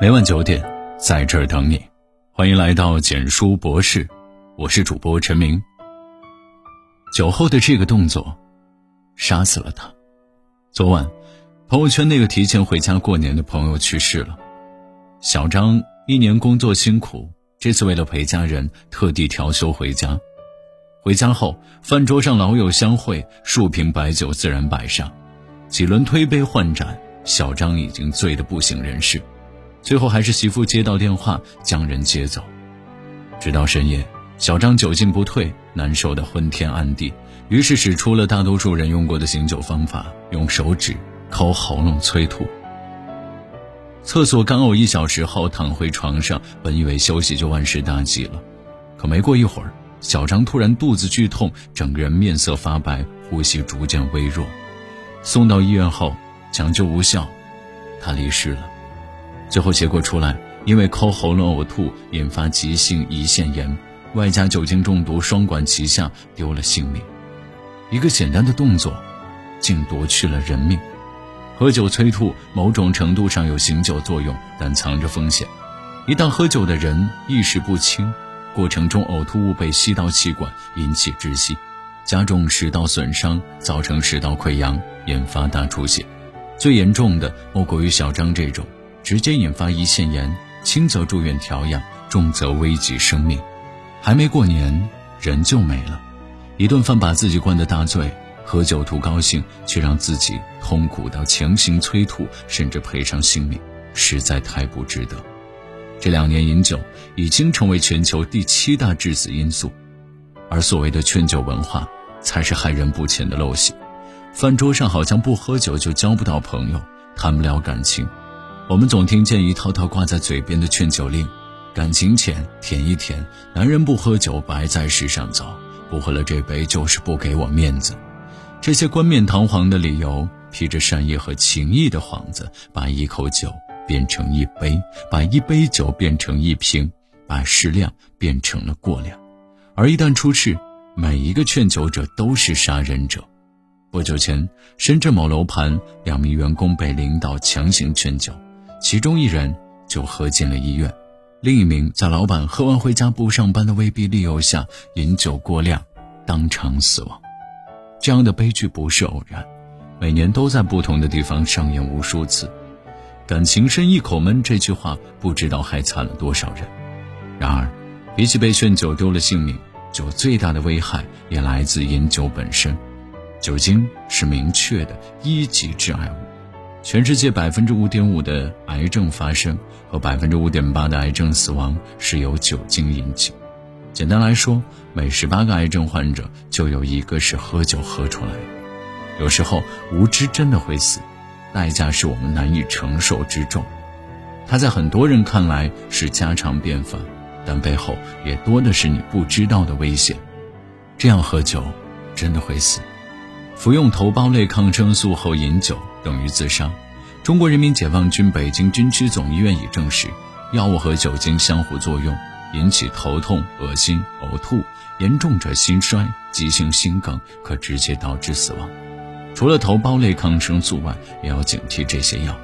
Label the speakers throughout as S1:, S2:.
S1: 每晚九点，在这儿等你。欢迎来到简书博士，我是主播陈明。酒后的这个动作，杀死了他。昨晚，朋友圈那个提前回家过年的朋友去世了。小张一年工作辛苦，这次为了陪家人，特地调休回家。回家后，饭桌上老友相会，数瓶白酒自然摆上，几轮推杯换盏，小张已经醉得不省人事。最后还是媳妇接到电话，将人接走。直到深夜，小张酒劲不退，难受的昏天暗地，于是使出了大多数人用过的醒酒方法，用手指抠喉咙催吐。厕所干呕一小时后，躺回床上，本以为休息就万事大吉了，可没过一会儿，小张突然肚子剧痛，整个人面色发白，呼吸逐渐微弱。送到医院后，抢救无效，他离世了。最后结果出来，因为抠喉咙呕吐引发急性胰腺炎，外加酒精中毒，双管齐下，丢了性命。一个简单的动作，竟夺去了人命。喝酒催吐，某种程度上有醒酒作用，但藏着风险。一旦喝酒的人意识不清，过程中呕吐物被吸到气管，引起窒息，加重食道损伤，造成食道溃疡，引发大出血。最严重的莫过于小张这种。直接引发胰腺炎，轻则住院调养，重则危及生命。还没过年，人就没了。一顿饭把自己灌得大醉，喝酒图高兴，却让自己痛苦到强行催吐，甚至赔上性命，实在太不值得。这两年饮酒已经成为全球第七大致死因素，而所谓的劝酒文化，才是害人不浅的陋习。饭桌上好像不喝酒就交不到朋友，谈不了感情。我们总听见一套套挂在嘴边的劝酒令，感情浅舔一舔，男人不喝酒白在世上走，不喝了这杯就是不给我面子。这些冠冕堂皇的理由，披着善意和情谊的幌子，把一口酒变成一杯，把一杯酒变成一瓶，把适量变成了过量。而一旦出事，每一个劝酒者都是杀人者。不久前，深圳某楼盘两名员工被领导强行劝酒。其中一人就喝进了医院，另一名在老板喝完回家不上班的威逼利诱下饮酒过量，当场死亡。这样的悲剧不是偶然，每年都在不同的地方上演无数次。感情深一口闷这句话不知道害惨了多少人。然而，比起被劝酒丢了性命，酒最大的危害也来自饮酒本身。酒精是明确的一级致癌物。全世界百分之五点五的癌症发生和百分之五点八的癌症死亡是由酒精引起。简单来说，每十八个癌症患者就有一个是喝酒喝出来的。有时候无知真的会死，代价是我们难以承受之重。它在很多人看来是家常便饭，但背后也多的是你不知道的危险。这样喝酒真的会死。服用头孢类抗生素后饮酒。等于自杀。中国人民解放军北京军区总医院已证实，药物和酒精相互作用，引起头痛、恶心、呕吐，严重者心衰、急性心梗，可直接导致死亡。除了头孢类抗生素外，也要警惕这些药。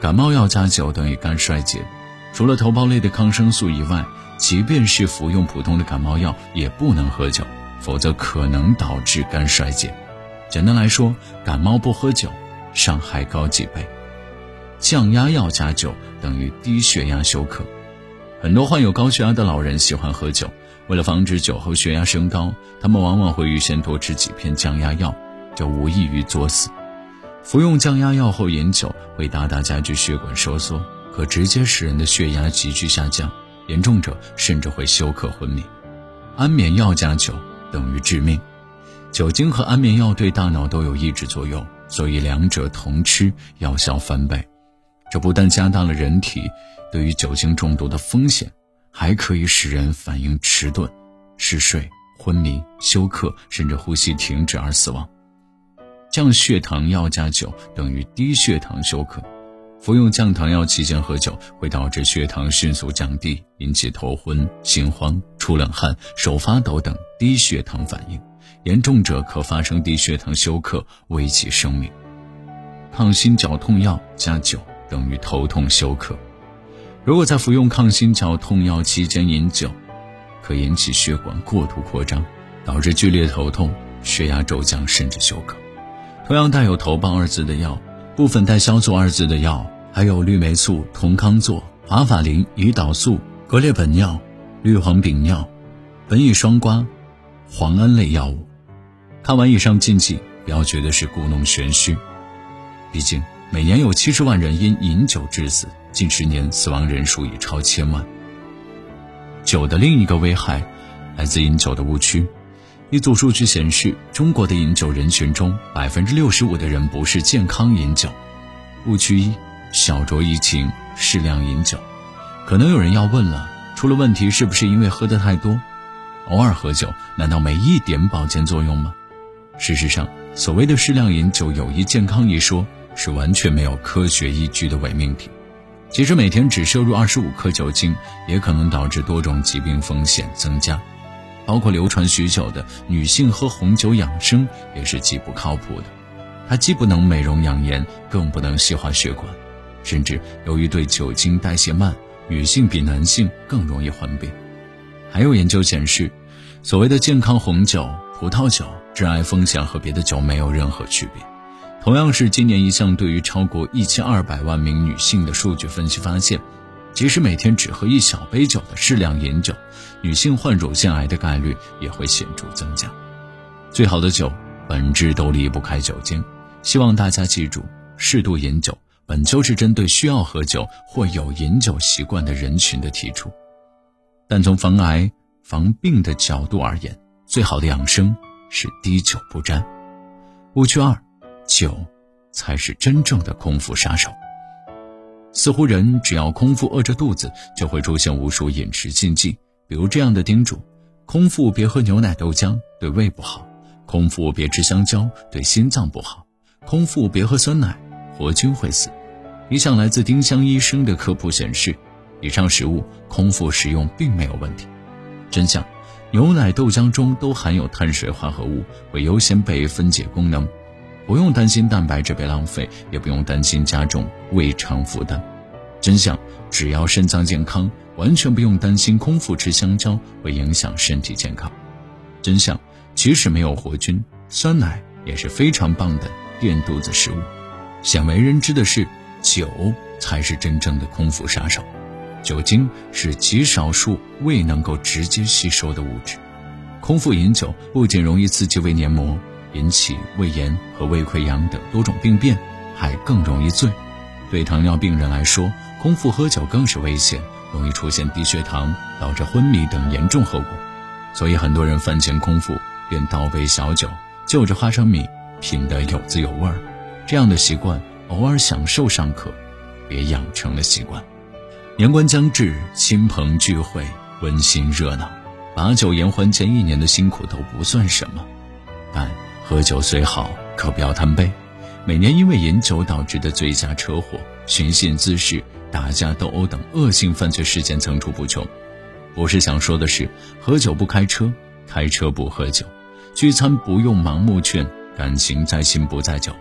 S1: 感冒药加酒等于肝衰竭。除了头孢类的抗生素以外，即便是服用普通的感冒药，也不能喝酒，否则可能导致肝衰竭。简单来说，感冒不喝酒。伤害高几倍，降压药加酒等于低血压休克。很多患有高血压的老人喜欢喝酒，为了防止酒后血压升高，他们往往会预先多吃几片降压药，这无异于作死。服用降压药后饮酒会大大加剧血管收缩，可直接使人的血压急剧下降，严重者甚至会休克昏迷。安眠药加酒等于致命，酒精和安眠药对大脑都有抑制作用。所以两者同吃，药效翻倍。这不但加大了人体对于酒精中毒的风险，还可以使人反应迟钝、嗜睡、昏迷、休克，甚至呼吸停止而死亡。降血糖药加酒等于低血糖休克。服用降糖药期间喝酒会导致血糖迅速降低，引起头昏、心慌、出冷汗、手发抖等低血糖反应。严重者可发生低血糖休克，危及生命。抗心绞痛药加酒等于头痛休克。如果在服用抗心绞痛药期间饮酒，可引起血管过度扩张，导致剧烈头痛、血压骤降，甚至休克。同样带有“头孢”二字的药，部分带“硝唑”二字的药，还有氯霉素、酮康唑、华法林、胰岛素、格列本脲、氯磺丙脲、苯乙双胍、磺胺类药物。看完以上禁忌，不要觉得是故弄玄虚，毕竟每年有七十万人因饮酒致死。近十年，死亡人数已超千万。酒的另一个危害，来自饮酒的误区。一组数据显示，中国的饮酒人群中，百分之六十五的人不是健康饮酒。误区一：小酌怡情，适量饮酒。可能有人要问了，出了问题是不是因为喝得太多？偶尔喝酒，难道没一点保健作用吗？事实上，所谓的适量饮酒有益健康一说，是完全没有科学依据的伪命题。其实每天只摄入二十五克酒精，也可能导致多种疾病风险增加，包括流传许久的女性喝红酒养生也是极不靠谱的。它既不能美容养颜，更不能细化血管，甚至由于对酒精代谢慢，女性比男性更容易患病。还有研究显示，所谓的健康红酒、葡萄酒致癌风险和别的酒没有任何区别。同样是今年一项对于超过一千二百万名女性的数据分析发现，即使每天只喝一小杯酒的适量饮酒，女性患乳腺癌的概率也会显著增加。最好的酒本质都离不开酒精，希望大家记住，适度饮酒本就是针对需要喝酒或有饮酒习惯的人群的提出。但从防癌防病的角度而言，最好的养生是滴酒不沾。误区二。酒，才是真正的空腹杀手。似乎人只要空腹饿着肚子，就会出现无数饮食禁忌，比如这样的叮嘱：空腹别喝牛奶豆浆，对胃不好；空腹别吃香蕉，对心脏不好；空腹别喝酸奶，活菌会死。一项来自丁香医生的科普显示，以上食物空腹食用并没有问题。真相：牛奶豆浆中都含有碳水化合物，会优先被分解功能。不用担心蛋白质被浪费，也不用担心加重胃肠负担。真相，只要肾脏健康，完全不用担心空腹吃香蕉会影响身体健康。真相，即使没有活菌，酸奶也是非常棒的垫肚子食物。鲜为人知的是，酒才是真正的空腹杀手。酒精是极少数胃能够直接吸收的物质，空腹饮酒不仅容易刺激胃黏膜。引起胃炎和胃溃疡等多种病变，还更容易醉。对糖尿病人来说，空腹喝酒更是危险，容易出现低血糖，导致昏迷等严重后果。所以，很多人饭前空腹便倒杯小酒，就着花生米品得有滋有味。这样的习惯，偶尔享受尚可，别养成了习惯。年关将至，亲朋聚会温馨热闹，把酒言欢前一年的辛苦都不算什么，但。喝酒虽好，可不要贪杯。每年因为饮酒导致的醉驾、车祸、寻衅滋事、打架斗殴等恶性犯罪事件层出不穷。我是想说的是，喝酒不开车，开车不喝酒，聚餐不用盲目劝，感情在心不在酒，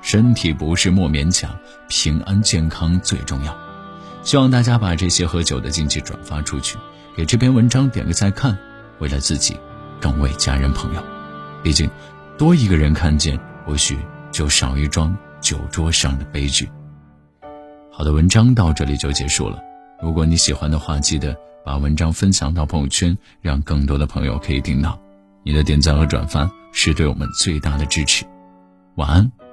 S1: 身体不是莫勉强，平安健康最重要。希望大家把这些喝酒的禁忌转发出去，给这篇文章点个再看，为了自己，更为家人朋友。毕竟。多一个人看见，或许就少一桩酒桌上的悲剧。好的，文章到这里就结束了。如果你喜欢的话，记得把文章分享到朋友圈，让更多的朋友可以听到。你的点赞和转发是对我们最大的支持。晚安。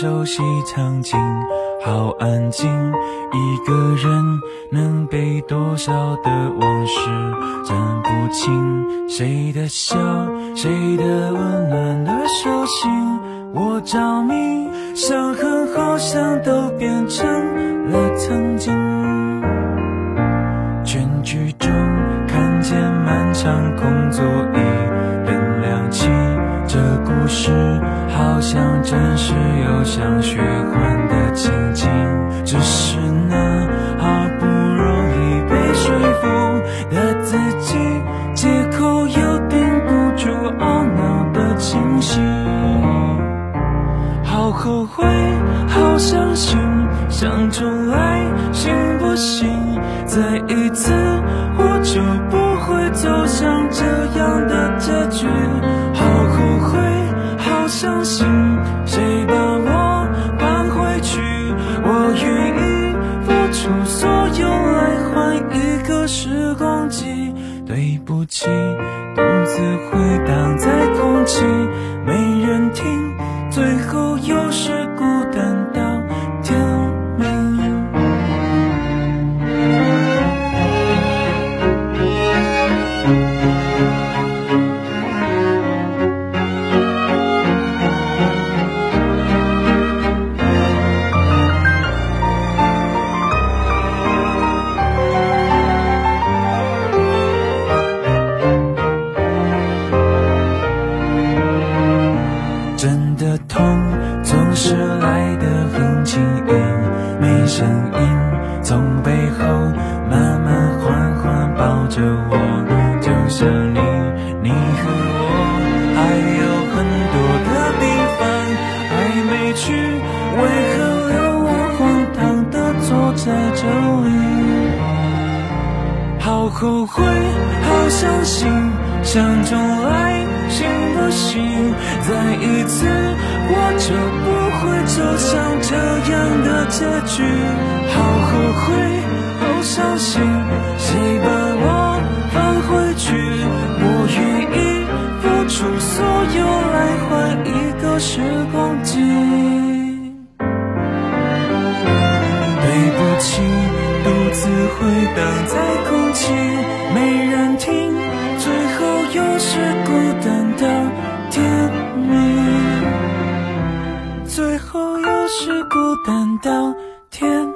S2: 熟悉场景，好安静。一个人能背多少的往事，分不清谁的笑，谁的温暖的手心。我着迷，伤痕好像都变成了曾经。全剧终看见漫长空座椅，灯亮起。这故事好像真实又像虚幻的情景，只是那好不容易被说服的自己，借口又顶不住懊恼的清醒。好后悔，好伤心，想重来行不行？再一次，我就不会走向这样的结局。相信，谁把我搬回去？我愿意付出所有来换一个时光机。对不起，独自回荡在空气，没人听，最后又着我，就像你，你和我还有很多的地方还没去，为何留我荒唐的坐在这里？好后悔，好伤心，想重来行不行？再一次，我就不会走向这样的结局。好后悔，好伤心，谁把我放回去？我愿意付出所有来换一个时光机。对不起，独自回荡在空气，没人听，最后又是孤单到天明，最后又是孤单到天。